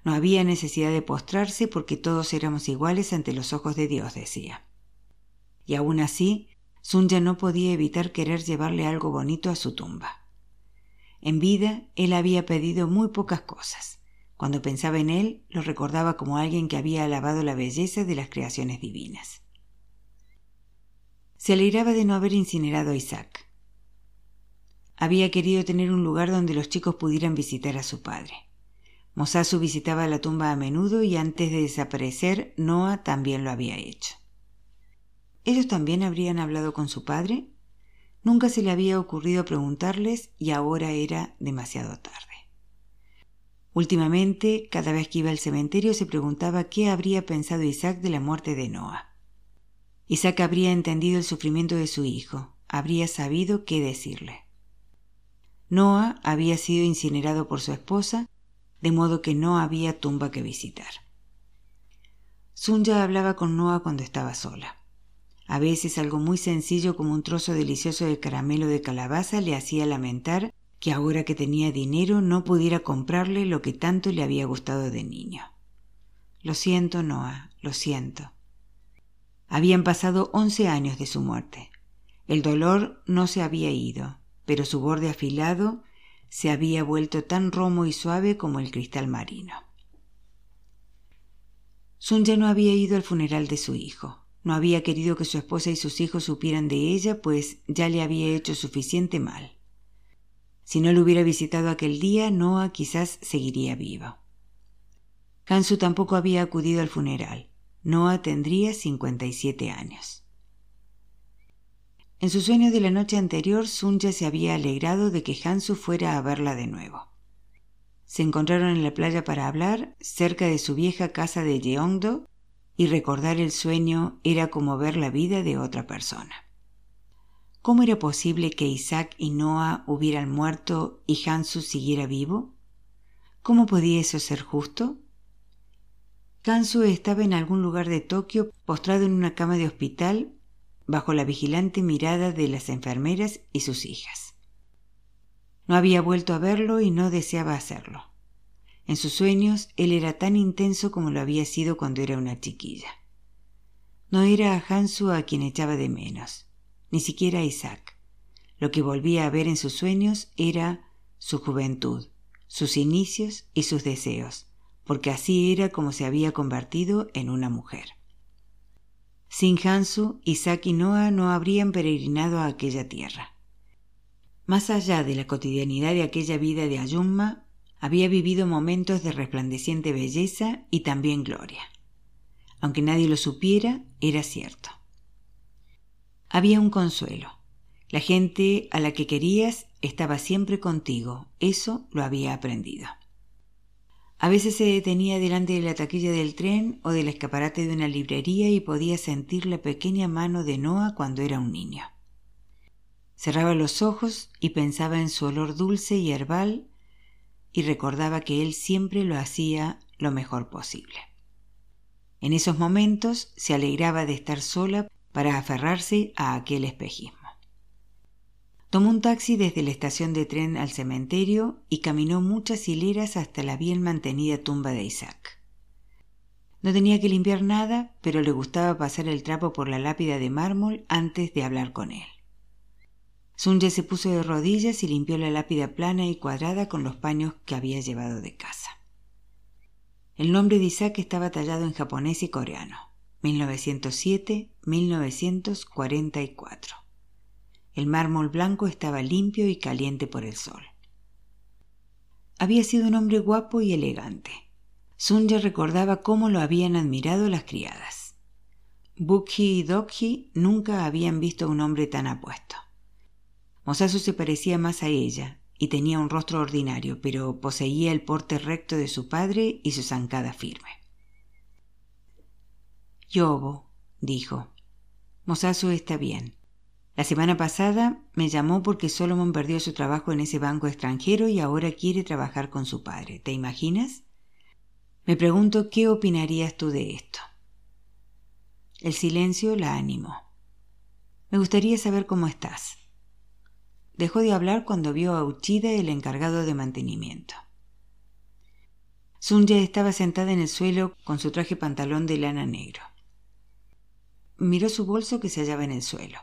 No había necesidad de postrarse porque todos éramos iguales ante los ojos de Dios, decía. Y aún así, Sunya no podía evitar querer llevarle algo bonito a su tumba. En vida, él había pedido muy pocas cosas. Cuando pensaba en él, lo recordaba como alguien que había alabado la belleza de las creaciones divinas. Se alegraba de no haber incinerado a Isaac. Había querido tener un lugar donde los chicos pudieran visitar a su padre. Mosasu visitaba la tumba a menudo y antes de desaparecer, Noah también lo había hecho. ¿Ellos también habrían hablado con su padre? Nunca se le había ocurrido preguntarles y ahora era demasiado tarde. Últimamente, cada vez que iba al cementerio se preguntaba qué habría pensado Isaac de la muerte de Noah. Isaac habría entendido el sufrimiento de su hijo, habría sabido qué decirle. Noah había sido incinerado por su esposa, de modo que no había tumba que visitar. Sunya hablaba con Noah cuando estaba sola. A veces algo muy sencillo como un trozo delicioso de caramelo de calabaza le hacía lamentar que ahora que tenía dinero no pudiera comprarle lo que tanto le había gustado de niño. Lo siento, Noah, lo siento. Habían pasado once años de su muerte. El dolor no se había ido, pero su borde afilado se había vuelto tan romo y suave como el cristal marino. Sun ya no había ido al funeral de su hijo. No había querido que su esposa y sus hijos supieran de ella, pues ya le había hecho suficiente mal. Si no lo hubiera visitado aquel día, Noah quizás seguiría vivo. Hansu tampoco había acudido al funeral. Noah tendría 57 años. En su sueño de la noche anterior, Sunja se había alegrado de que Hansu fuera a verla de nuevo. Se encontraron en la playa para hablar, cerca de su vieja casa de Yeongdo, y recordar el sueño era como ver la vida de otra persona. ¿Cómo era posible que Isaac y Noah hubieran muerto y Hansu siguiera vivo? ¿Cómo podía eso ser justo? Hansu estaba en algún lugar de Tokio postrado en una cama de hospital bajo la vigilante mirada de las enfermeras y sus hijas. No había vuelto a verlo y no deseaba hacerlo. En sus sueños él era tan intenso como lo había sido cuando era una chiquilla. No era a Hansu a quien echaba de menos, ni siquiera a Isaac. Lo que volvía a ver en sus sueños era su juventud, sus inicios y sus deseos, porque así era como se había convertido en una mujer. Sin Hansu, Isaac y Noah no habrían peregrinado a aquella tierra. Más allá de la cotidianidad de aquella vida de Ayumma, había vivido momentos de resplandeciente belleza y también gloria. Aunque nadie lo supiera, era cierto. Había un consuelo. La gente a la que querías estaba siempre contigo. Eso lo había aprendido. A veces se detenía delante de la taquilla del tren o del escaparate de una librería y podía sentir la pequeña mano de Noah cuando era un niño. Cerraba los ojos y pensaba en su olor dulce y herbal y recordaba que él siempre lo hacía lo mejor posible. En esos momentos se alegraba de estar sola para aferrarse a aquel espejismo. Tomó un taxi desde la estación de tren al cementerio y caminó muchas hileras hasta la bien mantenida tumba de Isaac. No tenía que limpiar nada, pero le gustaba pasar el trapo por la lápida de mármol antes de hablar con él. Sunye se puso de rodillas y limpió la lápida plana y cuadrada con los paños que había llevado de casa. El nombre de Isaac estaba tallado en japonés y coreano. 1907-1944. El mármol blanco estaba limpio y caliente por el sol. Había sido un hombre guapo y elegante. Sunja recordaba cómo lo habían admirado las criadas. Bukhi y Dokhi nunca habían visto a un hombre tan apuesto. Mosasu se parecía más a ella y tenía un rostro ordinario, pero poseía el porte recto de su padre y su zancada firme. Yobo, dijo. Mosasu está bien. La semana pasada me llamó porque Solomon perdió su trabajo en ese banco extranjero y ahora quiere trabajar con su padre. ¿Te imaginas? Me pregunto qué opinarías tú de esto. El silencio la animó. Me gustaría saber cómo estás. Dejó de hablar cuando vio a Uchida, el encargado de mantenimiento. Sunya estaba sentada en el suelo con su traje pantalón de lana negro. Miró su bolso que se hallaba en el suelo.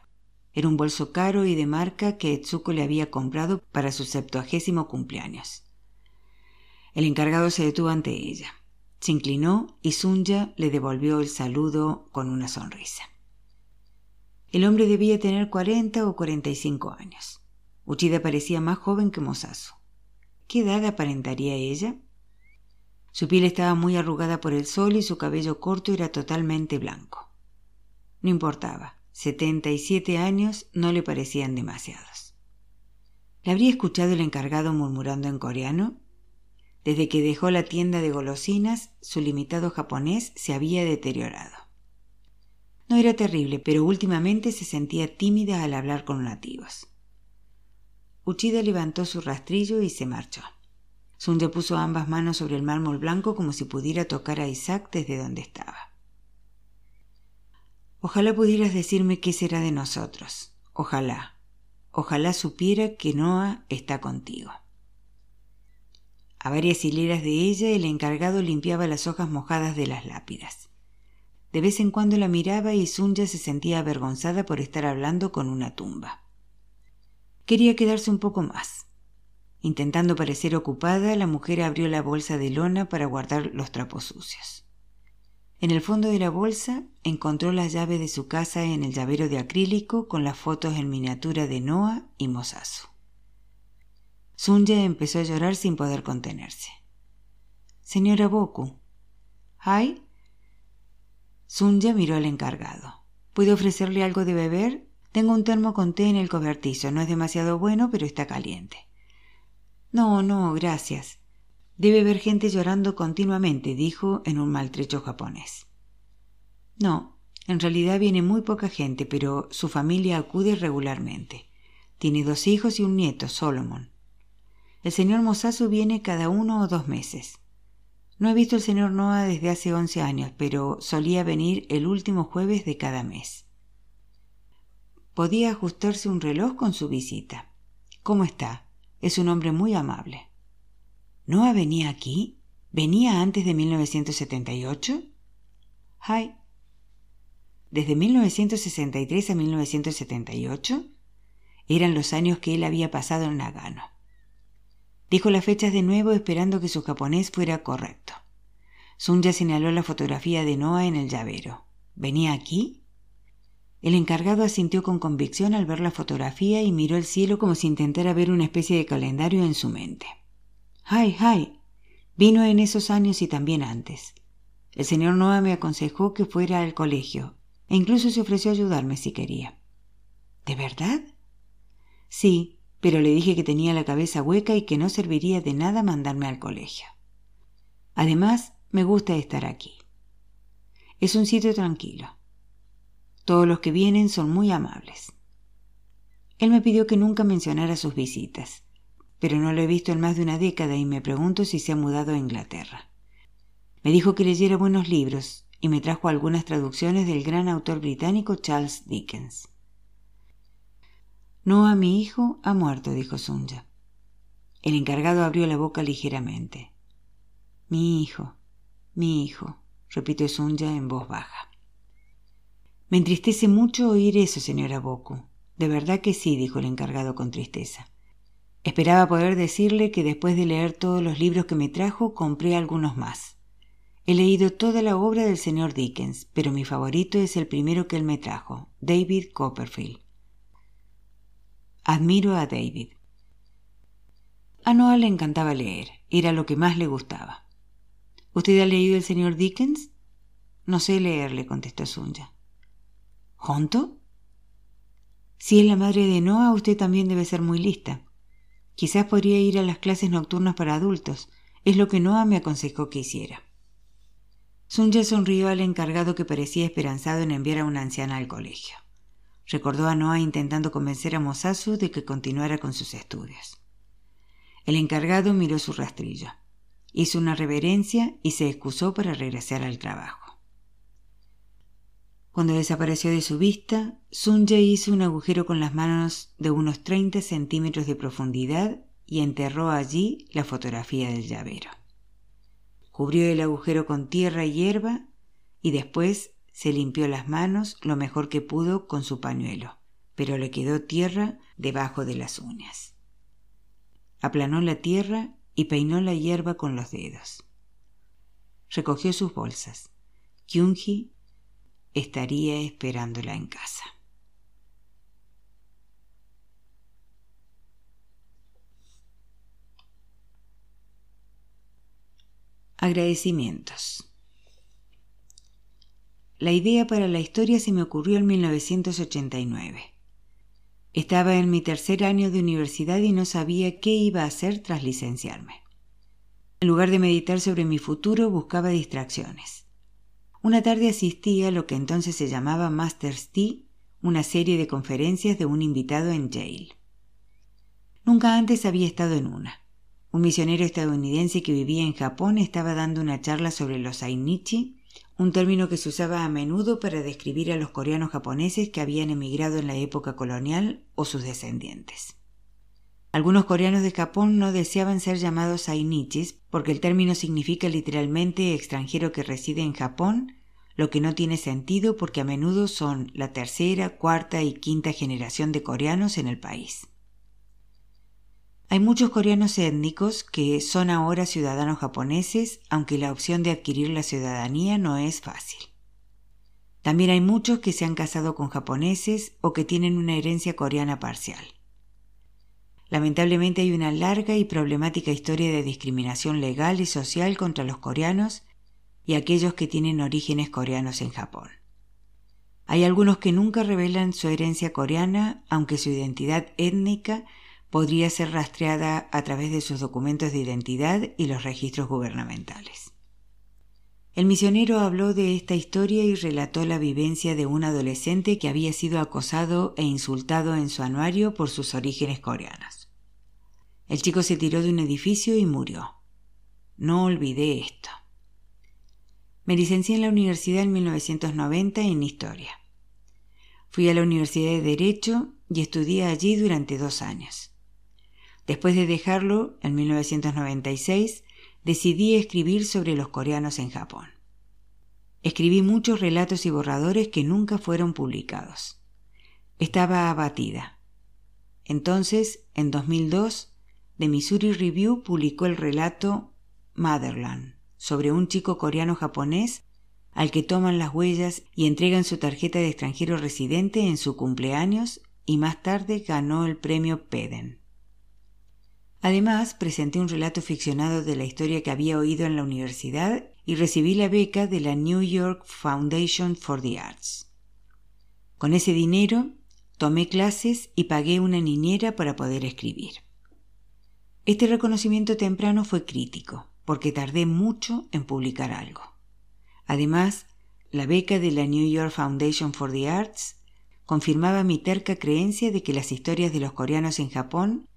Era un bolso caro y de marca que Etsuko le había comprado para su septuagésimo cumpleaños. El encargado se detuvo ante ella. Se inclinó y Sunya le devolvió el saludo con una sonrisa. El hombre debía tener cuarenta o cuarenta y cinco años. Uchida parecía más joven que Mosasu. ¿Qué edad aparentaría ella? Su piel estaba muy arrugada por el sol y su cabello corto era totalmente blanco. No importaba, setenta y siete años no le parecían demasiados. ¿Le habría escuchado el encargado murmurando en coreano? Desde que dejó la tienda de golosinas, su limitado japonés se había deteriorado. No era terrible, pero últimamente se sentía tímida al hablar con nativos. Uchida levantó su rastrillo y se marchó. Sunja puso ambas manos sobre el mármol blanco como si pudiera tocar a Isaac desde donde estaba. Ojalá pudieras decirme qué será de nosotros. Ojalá. Ojalá supiera que Noah está contigo. A varias hileras de ella el encargado limpiaba las hojas mojadas de las lápidas. De vez en cuando la miraba y Sunja se sentía avergonzada por estar hablando con una tumba. Quería quedarse un poco más. Intentando parecer ocupada, la mujer abrió la bolsa de lona para guardar los trapos sucios. En el fondo de la bolsa encontró la llave de su casa en el llavero de acrílico con las fotos en miniatura de Noah y Mosasu. Sunya empezó a llorar sin poder contenerse. Señora Boku. ¿Hay? Sunya miró al encargado. ¿Puede ofrecerle algo de beber? Tengo un termo con té en el cobertizo. No es demasiado bueno, pero está caliente. No, no, gracias. Debe ver gente llorando continuamente, dijo en un maltrecho japonés. No, en realidad viene muy poca gente, pero su familia acude regularmente. Tiene dos hijos y un nieto, Solomon. El señor Mosasu viene cada uno o dos meses. No he visto al señor Noah desde hace once años, pero solía venir el último jueves de cada mes. Podía ajustarse un reloj con su visita. ¿Cómo está? Es un hombre muy amable. ¿Noah venía aquí? ¿Venía antes de 1978? Hi. ¿Desde 1963 a 1978? Eran los años que él había pasado en Nagano. Dijo las fechas de nuevo esperando que su japonés fuera correcto. Sunya señaló la fotografía de Noah en el llavero. ¿Venía aquí? El encargado asintió con convicción al ver la fotografía y miró el cielo como si intentara ver una especie de calendario en su mente. ¡Ay, ay! Vino en esos años y también antes. El señor Noah me aconsejó que fuera al colegio e incluso se ofreció a ayudarme si quería. ¿De verdad? Sí, pero le dije que tenía la cabeza hueca y que no serviría de nada mandarme al colegio. Además, me gusta estar aquí. Es un sitio tranquilo. Todos los que vienen son muy amables. Él me pidió que nunca mencionara sus visitas, pero no lo he visto en más de una década y me pregunto si se ha mudado a Inglaterra. Me dijo que leyera buenos libros y me trajo algunas traducciones del gran autor británico Charles Dickens. No a mi hijo ha muerto, dijo Sunja. El encargado abrió la boca ligeramente. Mi hijo, mi hijo, repitió Sunja en voz baja. Me entristece mucho oír eso, señora Boku. De verdad que sí, dijo el encargado con tristeza. Esperaba poder decirle que después de leer todos los libros que me trajo, compré algunos más. He leído toda la obra del señor Dickens, pero mi favorito es el primero que él me trajo, David Copperfield. Admiro a David. A Noah le encantaba leer, era lo que más le gustaba. ¿Usted ha leído el señor Dickens? No sé leerle, contestó Sunya. ¿Junto? Si es la madre de Noah, usted también debe ser muy lista. Quizás podría ir a las clases nocturnas para adultos. Es lo que Noah me aconsejó que hiciera. Sunja sonrió al encargado que parecía esperanzado en enviar a una anciana al colegio. Recordó a Noah intentando convencer a Mosasu de que continuara con sus estudios. El encargado miró su rastrillo. Hizo una reverencia y se excusó para regresar al trabajo. Cuando desapareció de su vista, Sunja hizo un agujero con las manos de unos 30 centímetros de profundidad y enterró allí la fotografía del llavero. Cubrió el agujero con tierra y hierba y después se limpió las manos lo mejor que pudo con su pañuelo, pero le quedó tierra debajo de las uñas. Aplanó la tierra y peinó la hierba con los dedos. Recogió sus bolsas. Estaría esperándola en casa. Agradecimientos. La idea para la historia se me ocurrió en 1989. Estaba en mi tercer año de universidad y no sabía qué iba a hacer tras licenciarme. En lugar de meditar sobre mi futuro, buscaba distracciones. Una tarde asistí a lo que entonces se llamaba Master's Tea, una serie de conferencias de un invitado en Yale. Nunca antes había estado en una. Un misionero estadounidense que vivía en Japón estaba dando una charla sobre los Ainichi, un término que se usaba a menudo para describir a los coreanos japoneses que habían emigrado en la época colonial o sus descendientes. Algunos coreanos de Japón no deseaban ser llamados Ainichis porque el término significa literalmente extranjero que reside en Japón, lo que no tiene sentido porque a menudo son la tercera, cuarta y quinta generación de coreanos en el país. Hay muchos coreanos étnicos que son ahora ciudadanos japoneses, aunque la opción de adquirir la ciudadanía no es fácil. También hay muchos que se han casado con japoneses o que tienen una herencia coreana parcial. Lamentablemente hay una larga y problemática historia de discriminación legal y social contra los coreanos y aquellos que tienen orígenes coreanos en Japón. Hay algunos que nunca revelan su herencia coreana, aunque su identidad étnica podría ser rastreada a través de sus documentos de identidad y los registros gubernamentales. El misionero habló de esta historia y relató la vivencia de un adolescente que había sido acosado e insultado en su anuario por sus orígenes coreanos. El chico se tiró de un edificio y murió. No olvidé esto. Me licencié en la universidad en 1990 en Historia. Fui a la Universidad de Derecho y estudié allí durante dos años. Después de dejarlo, en 1996, decidí escribir sobre los coreanos en Japón. Escribí muchos relatos y borradores que nunca fueron publicados. Estaba abatida. Entonces, en 2002, The Missouri Review publicó el relato Motherland sobre un chico coreano japonés al que toman las huellas y entregan su tarjeta de extranjero residente en su cumpleaños y más tarde ganó el premio Peden. Además, presenté un relato ficcionado de la historia que había oído en la universidad y recibí la beca de la New York Foundation for the Arts. Con ese dinero tomé clases y pagué una niñera para poder escribir. Este reconocimiento temprano fue crítico porque tardé mucho en publicar algo. Además, la beca de la New York Foundation for the Arts confirmaba mi terca creencia de que las historias de los coreanos en Japón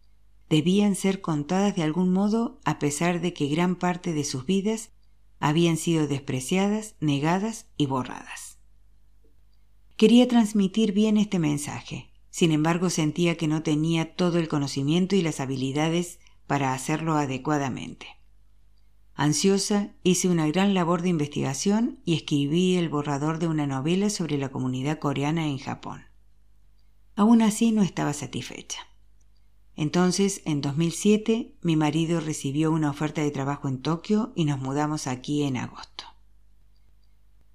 debían ser contadas de algún modo a pesar de que gran parte de sus vidas habían sido despreciadas, negadas y borradas. Quería transmitir bien este mensaje, sin embargo sentía que no tenía todo el conocimiento y las habilidades para hacerlo adecuadamente. Ansiosa, hice una gran labor de investigación y escribí el borrador de una novela sobre la comunidad coreana en Japón. Aún así no estaba satisfecha. Entonces, en 2007, mi marido recibió una oferta de trabajo en Tokio y nos mudamos aquí en agosto.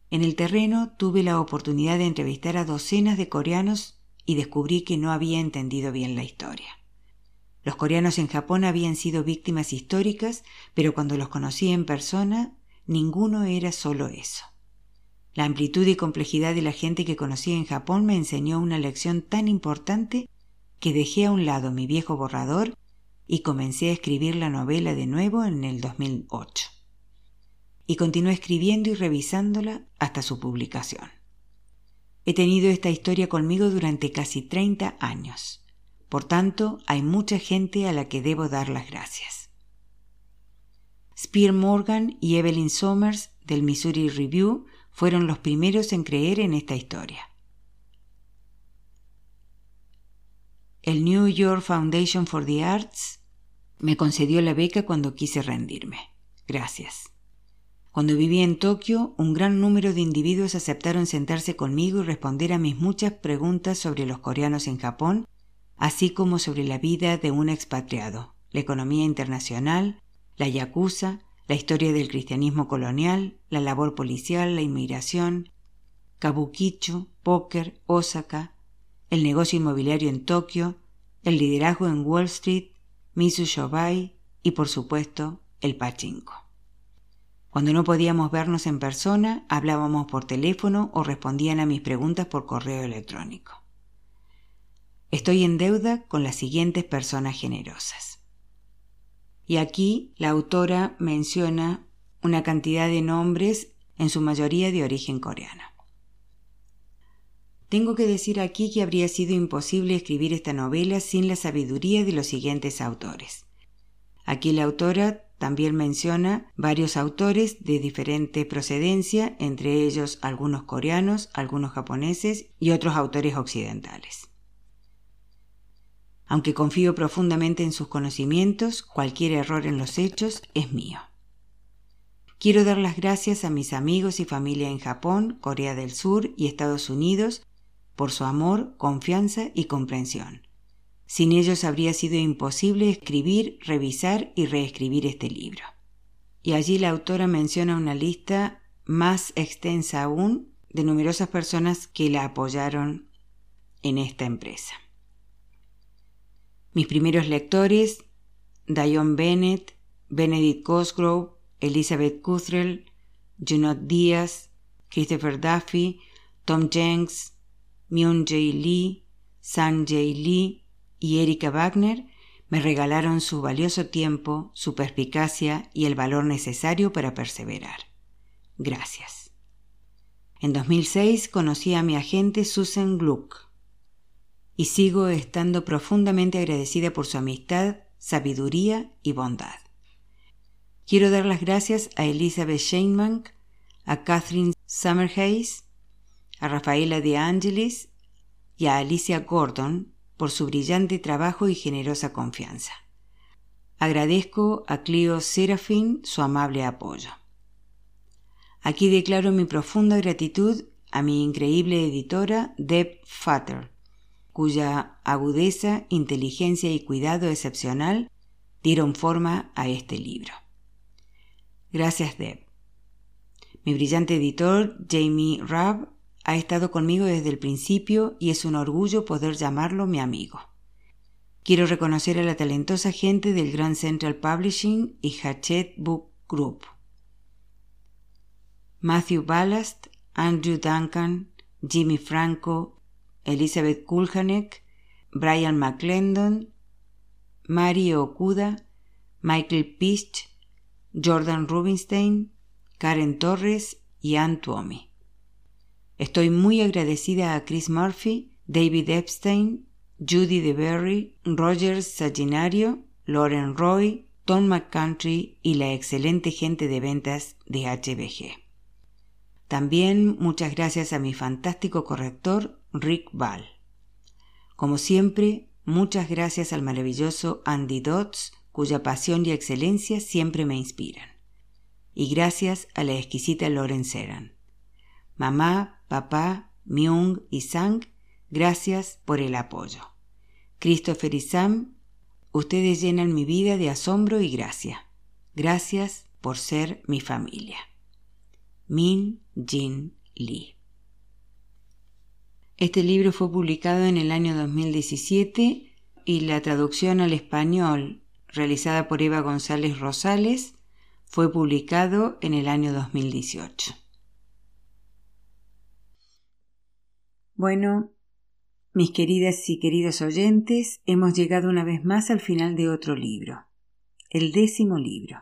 En el terreno tuve la oportunidad de entrevistar a docenas de coreanos y descubrí que no había entendido bien la historia. Los coreanos en Japón habían sido víctimas históricas, pero cuando los conocí en persona, ninguno era solo eso. La amplitud y complejidad de la gente que conocí en Japón me enseñó una lección tan importante que dejé a un lado mi viejo borrador y comencé a escribir la novela de nuevo en el 2008. Y continué escribiendo y revisándola hasta su publicación. He tenido esta historia conmigo durante casi 30 años por tanto, hay mucha gente a la que debo dar las gracias. Spear Morgan y Evelyn Somers del Missouri Review fueron los primeros en creer en esta historia. El New York Foundation for the Arts me concedió la beca cuando quise rendirme. Gracias. Cuando viví en Tokio, un gran número de individuos aceptaron sentarse conmigo y responder a mis muchas preguntas sobre los coreanos en Japón así como sobre la vida de un expatriado, la economía internacional, la yakuza, la historia del cristianismo colonial, la labor policial, la inmigración, kabukicho, póker, Osaka, el negocio inmobiliario en Tokio, el liderazgo en Wall Street, Misu Shobai y por supuesto el pachinko. Cuando no podíamos vernos en persona, hablábamos por teléfono o respondían a mis preguntas por correo electrónico. Estoy en deuda con las siguientes personas generosas. Y aquí la autora menciona una cantidad de nombres, en su mayoría de origen coreano. Tengo que decir aquí que habría sido imposible escribir esta novela sin la sabiduría de los siguientes autores. Aquí la autora también menciona varios autores de diferente procedencia, entre ellos algunos coreanos, algunos japoneses y otros autores occidentales. Aunque confío profundamente en sus conocimientos, cualquier error en los hechos es mío. Quiero dar las gracias a mis amigos y familia en Japón, Corea del Sur y Estados Unidos por su amor, confianza y comprensión. Sin ellos habría sido imposible escribir, revisar y reescribir este libro. Y allí la autora menciona una lista más extensa aún de numerosas personas que la apoyaron en esta empresa. Mis primeros lectores, Dion Bennett, Benedict Cosgrove, Elizabeth Cuthrell, Junot Díaz, Christopher Duffy, Tom Jenks, Myung Jae Lee, Sang Jae Lee y Erika Wagner me regalaron su valioso tiempo, su perspicacia y el valor necesario para perseverar. Gracias. En 2006 conocí a mi agente Susan Gluck y sigo estando profundamente agradecida por su amistad, sabiduría y bondad. Quiero dar las gracias a Elizabeth Sheinbank, a Catherine Summerhays, a Rafaela de Angelis y a Alicia Gordon por su brillante trabajo y generosa confianza. Agradezco a Clio Serafin su amable apoyo. Aquí declaro mi profunda gratitud a mi increíble editora Deb Fatter, cuya agudeza, inteligencia y cuidado excepcional dieron forma a este libro. Gracias, Deb. Mi brillante editor, Jamie Rabb, ha estado conmigo desde el principio y es un orgullo poder llamarlo mi amigo. Quiero reconocer a la talentosa gente del Grand Central Publishing y Hachette Book Group. Matthew Ballast, Andrew Duncan, Jimmy Franco, Elizabeth Kulhanek, Brian McClendon, Mari Okuda, Michael Pist, Jordan Rubinstein, Karen Torres y Ann Tuomi. Estoy muy agradecida a Chris Murphy, David Epstein, Judy DeBerry, Roger Saginario, Lauren Roy, Tom McCountry y la excelente gente de ventas de HBG. También muchas gracias a mi fantástico corrector Rick Ball. Como siempre, muchas gracias al maravilloso Andy Dodds, cuya pasión y excelencia siempre me inspiran. Y gracias a la exquisita Lauren Seran. Mamá, papá, Myung y Sang, gracias por el apoyo. Christopher y Sam, ustedes llenan mi vida de asombro y gracia. Gracias por ser mi familia. Min Jin Lee. Este libro fue publicado en el año 2017 y la traducción al español realizada por Eva González Rosales fue publicado en el año 2018. Bueno, mis queridas y queridos oyentes, hemos llegado una vez más al final de otro libro, el décimo libro,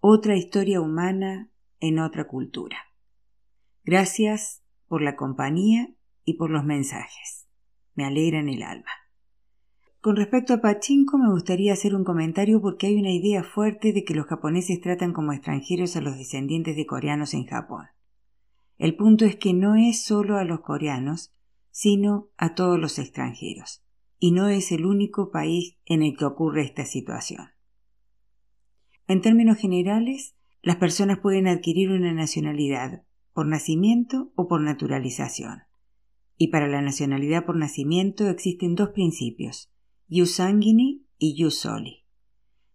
otra historia humana en otra cultura. Gracias por la compañía y por los mensajes. Me alegran el alma. Con respecto a Pachinko me gustaría hacer un comentario porque hay una idea fuerte de que los japoneses tratan como extranjeros a los descendientes de coreanos en Japón. El punto es que no es solo a los coreanos, sino a todos los extranjeros, y no es el único país en el que ocurre esta situación. En términos generales, las personas pueden adquirir una nacionalidad por nacimiento o por naturalización. Y para la nacionalidad por nacimiento existen dos principios, ius sanguini y ius soli.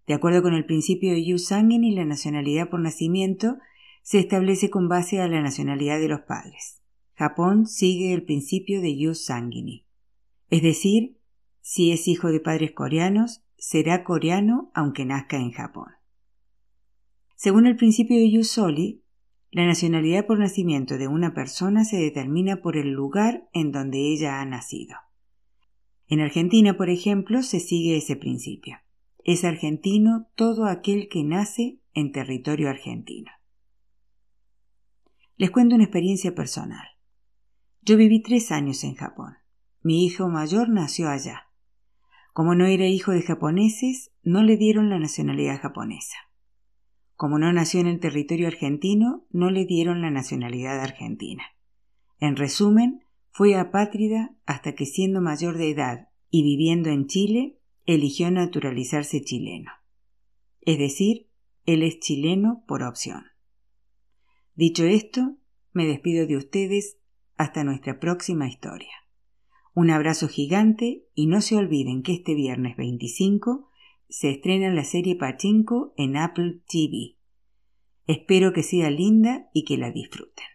De acuerdo con el principio de ius sanguini, la nacionalidad por nacimiento se establece con base a la nacionalidad de los padres. Japón sigue el principio de jus sanguini. Es decir, si es hijo de padres coreanos, será coreano aunque nazca en Japón. Según el principio de jus soli, la nacionalidad por nacimiento de una persona se determina por el lugar en donde ella ha nacido. En Argentina, por ejemplo, se sigue ese principio. Es argentino todo aquel que nace en territorio argentino. Les cuento una experiencia personal. Yo viví tres años en Japón. Mi hijo mayor nació allá. Como no era hijo de japoneses, no le dieron la nacionalidad japonesa. Como no nació en el territorio argentino, no le dieron la nacionalidad argentina. En resumen, fue apátrida hasta que siendo mayor de edad y viviendo en Chile, eligió naturalizarse chileno. Es decir, él es chileno por opción. Dicho esto, me despido de ustedes hasta nuestra próxima historia. Un abrazo gigante y no se olviden que este viernes 25 se estrena la serie Pachinko en Apple TV. Espero que sea linda y que la disfruten.